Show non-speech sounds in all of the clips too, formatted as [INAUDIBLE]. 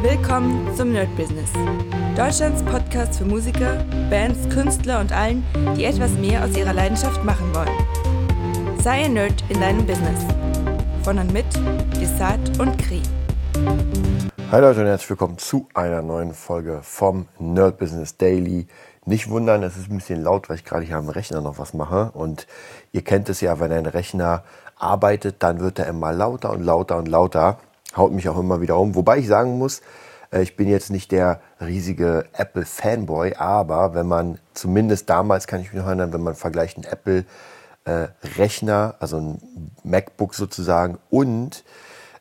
Willkommen zum Nerd Business. Deutschlands Podcast für Musiker, Bands, Künstler und allen, die etwas mehr aus ihrer Leidenschaft machen wollen. Sei ein Nerd in deinem Business. Von und mit Desart und Kri. Hi Leute und herzlich willkommen zu einer neuen Folge vom Nerd Business Daily. Nicht wundern, es ist ein bisschen laut, weil ich gerade hier am Rechner noch was mache. Und ihr kennt es ja, wenn ein Rechner arbeitet, dann wird er immer lauter und lauter und lauter haut mich auch immer wieder um. Wobei ich sagen muss, äh, ich bin jetzt nicht der riesige Apple-Fanboy, aber wenn man zumindest damals, kann ich mich noch erinnern, wenn man vergleicht einen Apple-Rechner, also ein MacBook sozusagen und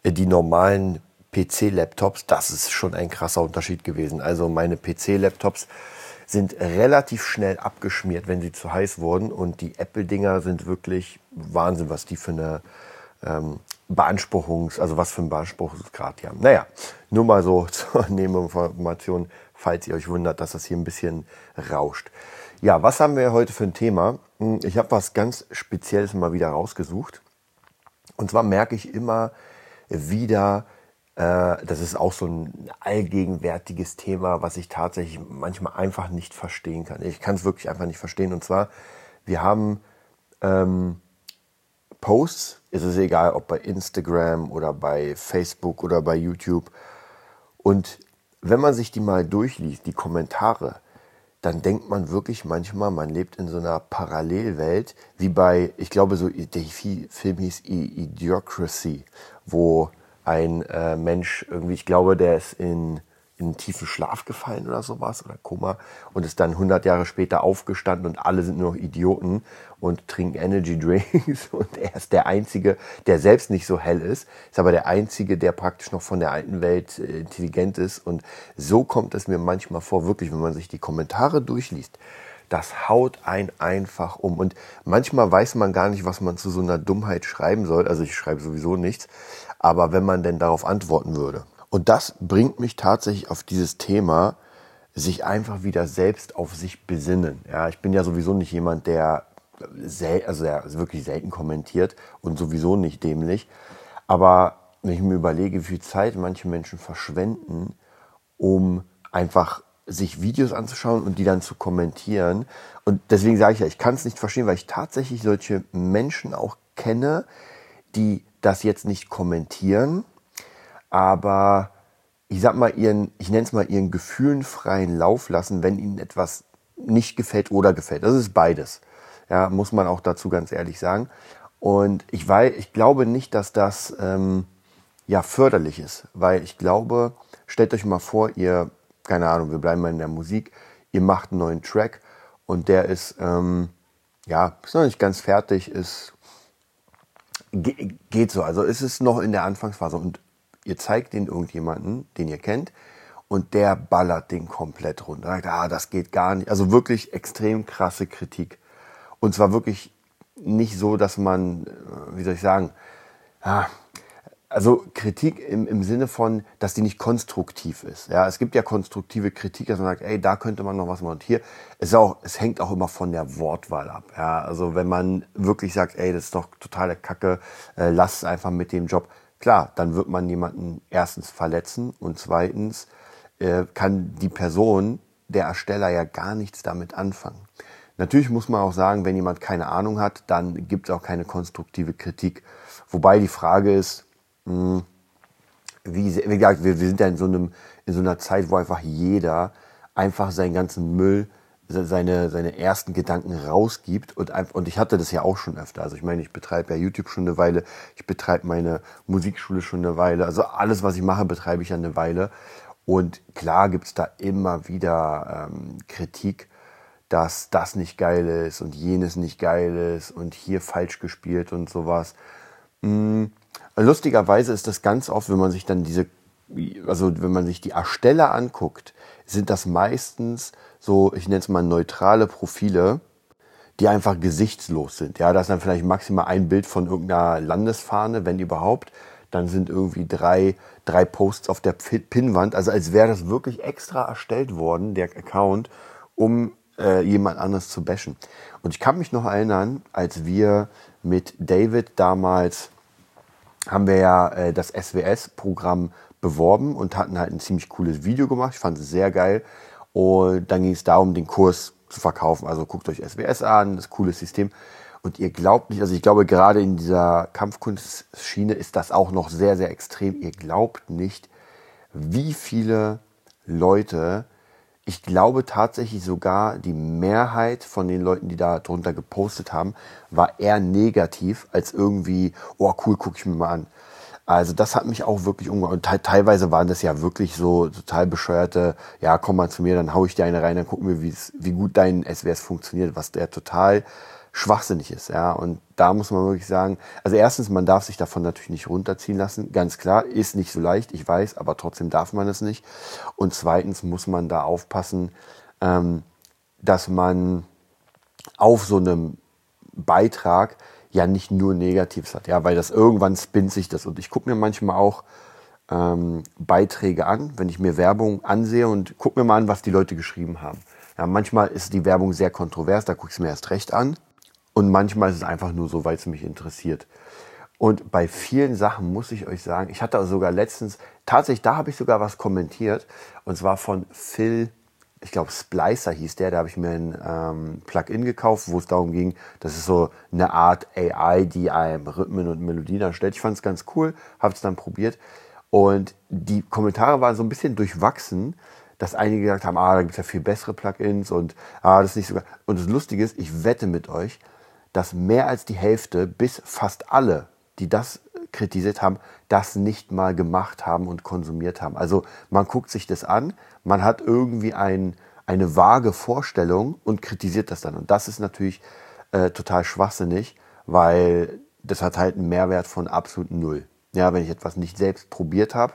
äh, die normalen PC-Laptops, das ist schon ein krasser Unterschied gewesen. Also meine PC-Laptops sind relativ schnell abgeschmiert, wenn sie zu heiß wurden und die Apple-Dinger sind wirklich Wahnsinn, was die für eine ähm, Beanspruchungs-, also was für ein Beanspruchungsgrad die haben. Naja, nur mal so [LAUGHS] zur Nebeninformation, falls ihr euch wundert, dass das hier ein bisschen rauscht. Ja, was haben wir heute für ein Thema? Hm, ich habe was ganz Spezielles mal wieder rausgesucht. Und zwar merke ich immer wieder, äh, das ist auch so ein allgegenwärtiges Thema, was ich tatsächlich manchmal einfach nicht verstehen kann. Ich kann es wirklich einfach nicht verstehen. Und zwar, wir haben ähm, Posts, ist es egal, ob bei Instagram oder bei Facebook oder bei YouTube. Und wenn man sich die mal durchliest, die Kommentare, dann denkt man wirklich manchmal, man lebt in so einer Parallelwelt, wie bei, ich glaube, so der Film hieß Idiocracy, wo ein äh, Mensch irgendwie, ich glaube, der ist in in einen tiefen Schlaf gefallen oder sowas oder Koma und ist dann 100 Jahre später aufgestanden und alle sind nur noch Idioten und trinken Energy [LAUGHS] Drinks und er ist der Einzige, der selbst nicht so hell ist, ist aber der Einzige, der praktisch noch von der alten Welt äh, intelligent ist und so kommt es mir manchmal vor, wirklich, wenn man sich die Kommentare durchliest, das haut ein einfach um und manchmal weiß man gar nicht, was man zu so einer Dummheit schreiben soll, also ich schreibe sowieso nichts, aber wenn man denn darauf antworten würde und das bringt mich tatsächlich auf dieses Thema, sich einfach wieder selbst auf sich besinnen. Ja, ich bin ja sowieso nicht jemand, der, sel also der wirklich selten kommentiert und sowieso nicht dämlich. Aber wenn ich mir überlege, wie viel Zeit manche Menschen verschwenden, um einfach sich Videos anzuschauen und die dann zu kommentieren. Und deswegen sage ich ja, ich kann es nicht verstehen, weil ich tatsächlich solche Menschen auch kenne, die das jetzt nicht kommentieren, aber ich sag mal, ihren, ich nenne es mal ihren Gefühlen freien Lauf lassen, wenn ihnen etwas nicht gefällt oder gefällt. Das ist beides. Ja, muss man auch dazu ganz ehrlich sagen. Und ich weiß, ich glaube nicht, dass das ähm, ja förderlich ist, weil ich glaube, stellt euch mal vor, ihr, keine Ahnung, wir bleiben mal in der Musik, ihr macht einen neuen Track und der ist ähm, ja ist noch nicht ganz fertig, ist geht so. Also ist es noch in der Anfangsphase und ihr zeigt den irgendjemanden, den ihr kennt, und der ballert den komplett runter. Sagt, ah, das geht gar nicht. Also wirklich extrem krasse Kritik. Und zwar wirklich nicht so, dass man, äh, wie soll ich sagen, ja, also Kritik im, im Sinne von, dass die nicht konstruktiv ist. Ja, es gibt ja konstruktive Kritik, dass man sagt, ey, da könnte man noch was machen. Und hier ist auch, es hängt auch immer von der Wortwahl ab. Ja, also wenn man wirklich sagt, ey, das ist doch totale Kacke, äh, lass es einfach mit dem Job Klar, dann wird man jemanden erstens verletzen und zweitens äh, kann die Person, der Ersteller ja gar nichts damit anfangen. Natürlich muss man auch sagen, wenn jemand keine Ahnung hat, dann gibt es auch keine konstruktive Kritik. Wobei die Frage ist, mh, hm, wie, wie gesagt, wir, wir sind ja in so, einem, in so einer Zeit, wo einfach jeder einfach seinen ganzen Müll seine, seine ersten Gedanken rausgibt. Und, und ich hatte das ja auch schon öfter. Also ich meine, ich betreibe ja YouTube schon eine Weile, ich betreibe meine Musikschule schon eine Weile. Also alles, was ich mache, betreibe ich ja eine Weile. Und klar gibt's da immer wieder ähm, Kritik, dass das nicht geil ist und jenes nicht geil ist und hier falsch gespielt und sowas. Mhm. Lustigerweise ist das ganz oft, wenn man sich dann diese, also wenn man sich die Ersteller anguckt, sind das meistens so, ich nenne es mal neutrale Profile, die einfach gesichtslos sind. Ja, da ist dann vielleicht maximal ein Bild von irgendeiner Landesfahne, wenn überhaupt. Dann sind irgendwie drei, drei Posts auf der Pinnwand. Also als wäre das wirklich extra erstellt worden, der Account, um äh, jemand anderes zu bashen. Und ich kann mich noch erinnern, als wir mit David damals haben wir ja äh, das SWS-Programm beworben und hatten halt ein ziemlich cooles Video gemacht. Ich fand es sehr geil. Und dann ging es darum, den Kurs zu verkaufen. Also guckt euch SBS an, das coole System. Und ihr glaubt nicht, also ich glaube, gerade in dieser Kampfkunstschiene ist das auch noch sehr, sehr extrem. Ihr glaubt nicht, wie viele Leute, ich glaube tatsächlich sogar die Mehrheit von den Leuten, die da drunter gepostet haben, war eher negativ als irgendwie, oh cool, gucke ich mir mal an. Also das hat mich auch wirklich umgehauen. Teilweise waren das ja wirklich so total bescheuerte, ja, komm mal zu mir, dann hau ich dir eine rein, dann gucken wir, wie gut dein SWS funktioniert, was der total schwachsinnig ist. Ja? Und da muss man wirklich sagen, also erstens, man darf sich davon natürlich nicht runterziehen lassen. Ganz klar, ist nicht so leicht, ich weiß, aber trotzdem darf man es nicht. Und zweitens muss man da aufpassen, ähm, dass man auf so einem Beitrag ja nicht nur Negatives hat, ja, weil das irgendwann spinnt sich das. Und ich gucke mir manchmal auch ähm, Beiträge an, wenn ich mir Werbung ansehe und gucke mir mal an, was die Leute geschrieben haben. Ja, manchmal ist die Werbung sehr kontrovers, da gucke ich es mir erst recht an. Und manchmal ist es einfach nur so, weil es mich interessiert. Und bei vielen Sachen muss ich euch sagen, ich hatte sogar letztens, tatsächlich, da habe ich sogar was kommentiert, und zwar von Phil ich glaube Splicer hieß der, da habe ich mir ein ähm, Plugin gekauft, wo es darum ging, das ist so eine Art AI, die einem Rhythmen und Melodien erstellt. Ich fand es ganz cool, habe es dann probiert und die Kommentare waren so ein bisschen durchwachsen, dass einige gesagt haben, ah, da gibt es ja viel bessere Plugins und ah, das ist nicht so. Und das Lustige ist, ich wette mit euch, dass mehr als die Hälfte bis fast alle, die das kritisiert haben, das nicht mal gemacht haben und konsumiert haben. Also man guckt sich das an, man hat irgendwie ein, eine vage Vorstellung und kritisiert das dann. Und das ist natürlich äh, total schwachsinnig, weil das hat halt einen Mehrwert von absolut null. Ja, wenn ich etwas nicht selbst probiert habe,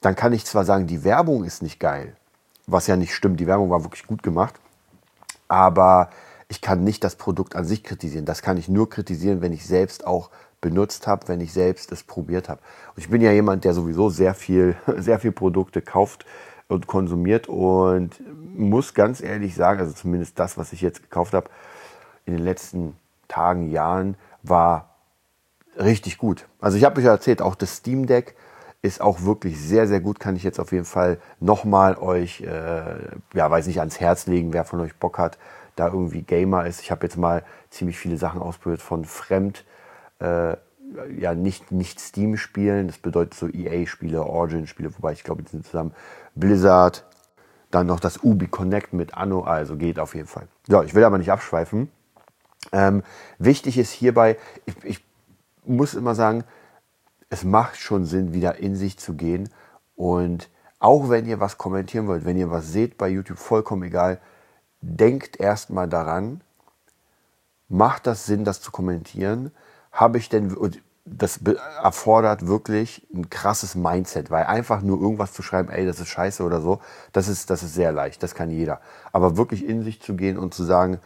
dann kann ich zwar sagen, die Werbung ist nicht geil, was ja nicht stimmt, die Werbung war wirklich gut gemacht, aber ich kann nicht das Produkt an sich kritisieren. Das kann ich nur kritisieren, wenn ich selbst auch benutzt habe, wenn ich selbst es probiert habe. Und ich bin ja jemand, der sowieso sehr viel, [LAUGHS] sehr viel Produkte kauft und konsumiert und muss ganz ehrlich sagen, also zumindest das, was ich jetzt gekauft habe in den letzten Tagen, Jahren, war richtig gut. Also ich habe euch ja erzählt, auch das Steam Deck ist auch wirklich sehr, sehr gut. Kann ich jetzt auf jeden Fall nochmal euch, äh, ja, weiß nicht, ans Herz legen, wer von euch Bock hat, da irgendwie Gamer ist. Ich habe jetzt mal ziemlich viele Sachen ausprobiert von Fremd äh, ja nicht, nicht Steam spielen. Das bedeutet so EA-Spiele, Origin-Spiele, wobei ich glaube, die sind zusammen Blizzard. Dann noch das Ubi Connect mit Anno, also geht auf jeden Fall. Ja, ich will aber nicht abschweifen. Ähm, wichtig ist hierbei, ich, ich muss immer sagen, es macht schon Sinn, wieder in sich zu gehen. Und auch wenn ihr was kommentieren wollt, wenn ihr was seht bei YouTube, vollkommen egal, denkt erstmal daran, macht das Sinn, das zu kommentieren? Habe ich denn, das erfordert wirklich ein krasses Mindset, weil einfach nur irgendwas zu schreiben, ey, das ist scheiße oder so, das ist, das ist sehr leicht, das kann jeder. Aber wirklich in sich zu gehen und zu sagen,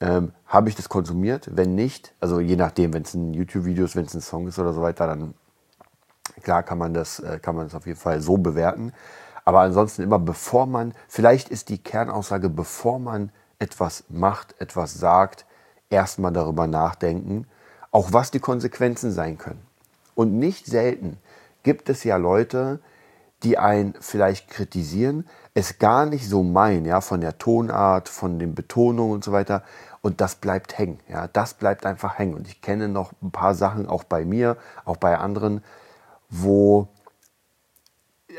ähm, habe ich das konsumiert? Wenn nicht, also je nachdem, wenn es ein YouTube-Video ist, wenn es ein Song ist oder so weiter, dann klar kann man das, äh, kann man das auf jeden Fall so bewerten. Aber ansonsten immer, bevor man, vielleicht ist die Kernaussage, bevor man etwas macht, etwas sagt, erstmal darüber nachdenken, auch was die Konsequenzen sein können. Und nicht selten gibt es ja Leute, die einen vielleicht kritisieren, es gar nicht so meinen, ja, von der Tonart, von den Betonungen und so weiter. Und das bleibt hängen, ja, das bleibt einfach hängen. Und ich kenne noch ein paar Sachen, auch bei mir, auch bei anderen, wo,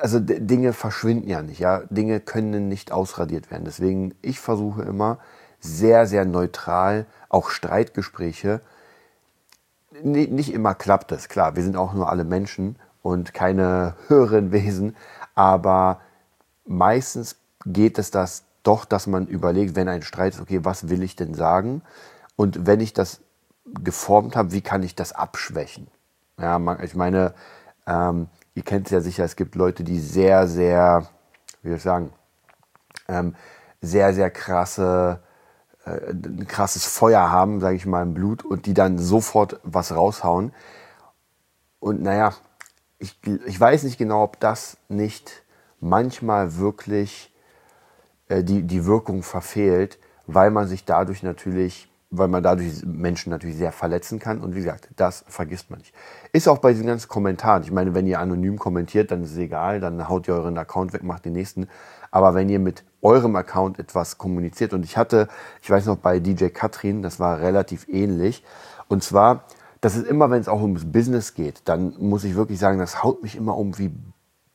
also Dinge verschwinden ja nicht, ja, Dinge können nicht ausradiert werden. Deswegen, ich versuche immer sehr, sehr neutral, auch Streitgespräche nicht immer klappt das, klar. Wir sind auch nur alle Menschen und keine [LAUGHS] höheren Wesen. Aber meistens geht es das doch, dass man überlegt, wenn ein Streit ist, okay, was will ich denn sagen? Und wenn ich das geformt habe, wie kann ich das abschwächen? Ja, ich meine, ähm, ihr kennt es ja sicher, es gibt Leute, die sehr, sehr, wie soll ich sagen, ähm, sehr, sehr krasse ein krasses Feuer haben, sage ich mal, im Blut und die dann sofort was raushauen. Und naja, ich, ich weiß nicht genau, ob das nicht manchmal wirklich äh, die, die Wirkung verfehlt, weil man sich dadurch natürlich weil man dadurch Menschen natürlich sehr verletzen kann. Und wie gesagt, das vergisst man nicht. Ist auch bei diesen ganzen Kommentaren. Ich meine, wenn ihr anonym kommentiert, dann ist es egal, dann haut ihr euren Account weg, macht den nächsten. Aber wenn ihr mit eurem Account etwas kommuniziert, und ich hatte, ich weiß noch, bei DJ Katrin, das war relativ ähnlich. Und zwar, das ist immer, wenn es auch ums Business geht, dann muss ich wirklich sagen, das haut mich immer um, wie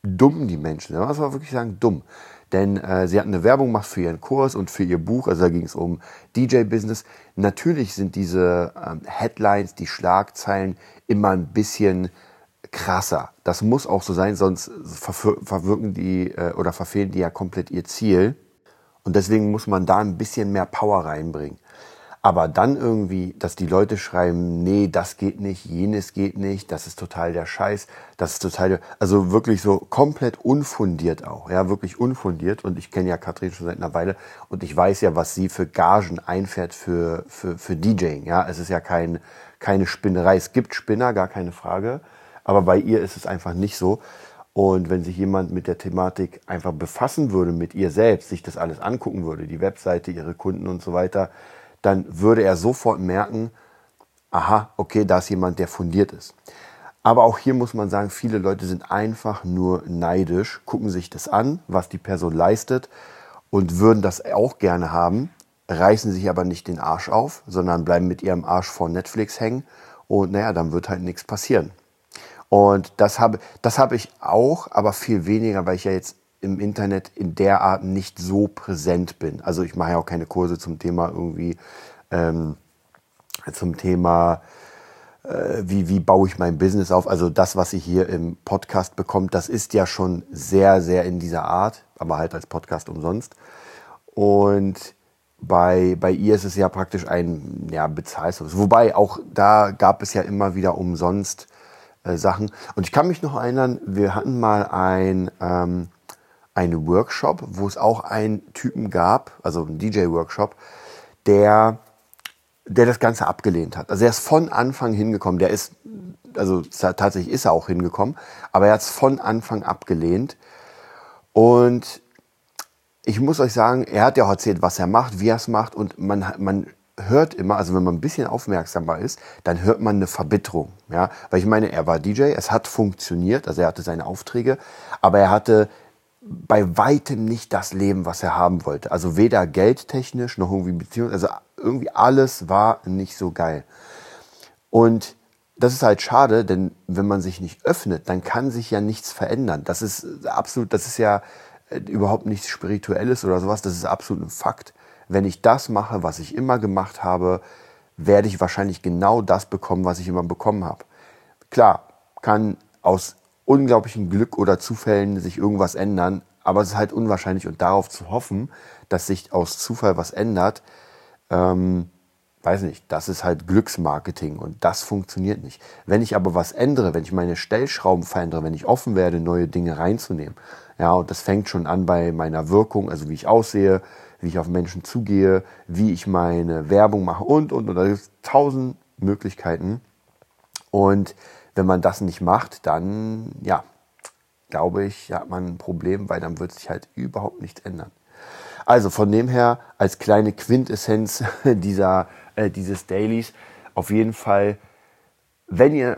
dumm die Menschen sind. Das war wirklich sagen, dumm denn äh, sie hat eine Werbung gemacht für ihren Kurs und für ihr Buch, also da ging es um DJ-Business. Natürlich sind diese ähm, Headlines, die Schlagzeilen immer ein bisschen krasser. Das muss auch so sein, sonst verwirken die äh, oder verfehlen die ja komplett ihr Ziel. Und deswegen muss man da ein bisschen mehr Power reinbringen. Aber dann irgendwie, dass die Leute schreiben, nee, das geht nicht, jenes geht nicht, das ist total der Scheiß, das ist total, also wirklich so komplett unfundiert auch, ja, wirklich unfundiert. Und ich kenne ja Katrin schon seit einer Weile und ich weiß ja, was sie für Gagen einfährt für, für, für DJing, ja. Es ist ja kein, keine Spinnerei. Es gibt Spinner, gar keine Frage. Aber bei ihr ist es einfach nicht so. Und wenn sich jemand mit der Thematik einfach befassen würde, mit ihr selbst, sich das alles angucken würde, die Webseite, ihre Kunden und so weiter, dann würde er sofort merken, aha, okay, da ist jemand, der fundiert ist. Aber auch hier muss man sagen, viele Leute sind einfach nur neidisch, gucken sich das an, was die Person leistet und würden das auch gerne haben, reißen sich aber nicht den Arsch auf, sondern bleiben mit ihrem Arsch vor Netflix hängen und naja, dann wird halt nichts passieren. Und das habe, das habe ich auch, aber viel weniger, weil ich ja jetzt im Internet in der Art nicht so präsent bin. Also ich mache ja auch keine Kurse zum Thema irgendwie, ähm, zum Thema, äh, wie, wie baue ich mein Business auf. Also das, was ihr hier im Podcast bekommt, das ist ja schon sehr, sehr in dieser Art, aber halt als Podcast umsonst. Und bei, bei ihr ist es ja praktisch ein ja, Bezahlservice. Wobei auch da gab es ja immer wieder umsonst äh, Sachen. Und ich kann mich noch erinnern, wir hatten mal ein... Ähm, einen Workshop, wo es auch einen Typen gab, also einen DJ-Workshop, der, der das Ganze abgelehnt hat. Also er ist von Anfang hingekommen, der ist, also tatsächlich ist er auch hingekommen, aber er hat es von Anfang abgelehnt. Und ich muss euch sagen, er hat ja auch erzählt, was er macht, wie er es macht und man, man hört immer, also wenn man ein bisschen aufmerksamer ist, dann hört man eine Verbitterung. Ja? Weil ich meine, er war DJ, es hat funktioniert, also er hatte seine Aufträge, aber er hatte bei weitem nicht das Leben, was er haben wollte. Also weder geldtechnisch noch irgendwie Beziehung, also irgendwie alles war nicht so geil. Und das ist halt schade, denn wenn man sich nicht öffnet, dann kann sich ja nichts verändern. Das ist absolut, das ist ja äh, überhaupt nichts Spirituelles oder sowas, das ist absolut ein Fakt. Wenn ich das mache, was ich immer gemacht habe, werde ich wahrscheinlich genau das bekommen, was ich immer bekommen habe. Klar, kann aus unglaublichen Glück oder Zufällen sich irgendwas ändern. Aber es ist halt unwahrscheinlich und darauf zu hoffen, dass sich aus Zufall was ändert, ähm, weiß nicht, das ist halt Glücksmarketing und das funktioniert nicht. Wenn ich aber was ändere, wenn ich meine Stellschrauben verändere, wenn ich offen werde, neue Dinge reinzunehmen, ja, und das fängt schon an bei meiner Wirkung, also wie ich aussehe, wie ich auf Menschen zugehe, wie ich meine Werbung mache und, und, und, da gibt es tausend Möglichkeiten. Und wenn man das nicht macht, dann, ja, glaube ich, hat man ein Problem, weil dann wird sich halt überhaupt nichts ändern. Also von dem her, als kleine Quintessenz [LAUGHS] dieser, äh, dieses Dailies, auf jeden Fall, wenn ihr,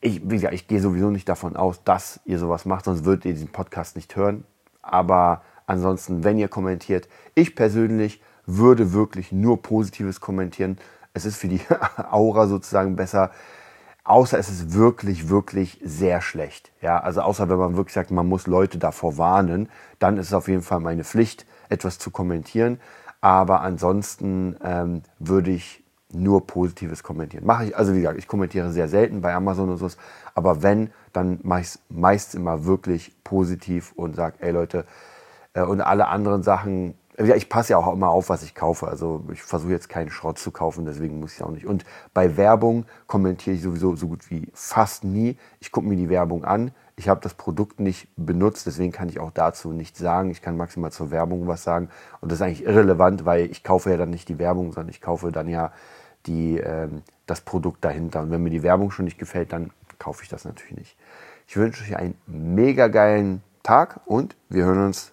ich, wie gesagt, ich gehe sowieso nicht davon aus, dass ihr sowas macht, sonst würdet ihr diesen Podcast nicht hören. Aber ansonsten, wenn ihr kommentiert, ich persönlich würde wirklich nur Positives kommentieren. Es ist für die [LAUGHS] Aura sozusagen besser, Außer es ist wirklich, wirklich sehr schlecht. Ja, also außer wenn man wirklich sagt, man muss Leute davor warnen, dann ist es auf jeden Fall meine Pflicht, etwas zu kommentieren. Aber ansonsten ähm, würde ich nur Positives kommentieren. Mache ich, also wie gesagt, ich kommentiere sehr selten bei Amazon und so. Aber wenn, dann mache ich es meist immer wirklich positiv und sage, ey Leute, und alle anderen Sachen ich passe ja auch immer auf, was ich kaufe. Also ich versuche jetzt keinen Schrott zu kaufen, deswegen muss ich auch nicht. Und bei Werbung kommentiere ich sowieso so gut wie fast nie. Ich gucke mir die Werbung an. Ich habe das Produkt nicht benutzt, deswegen kann ich auch dazu nichts sagen. Ich kann maximal zur Werbung was sagen. Und das ist eigentlich irrelevant, weil ich kaufe ja dann nicht die Werbung, sondern ich kaufe dann ja die, ähm, das Produkt dahinter. Und wenn mir die Werbung schon nicht gefällt, dann kaufe ich das natürlich nicht. Ich wünsche euch einen mega geilen Tag und wir hören uns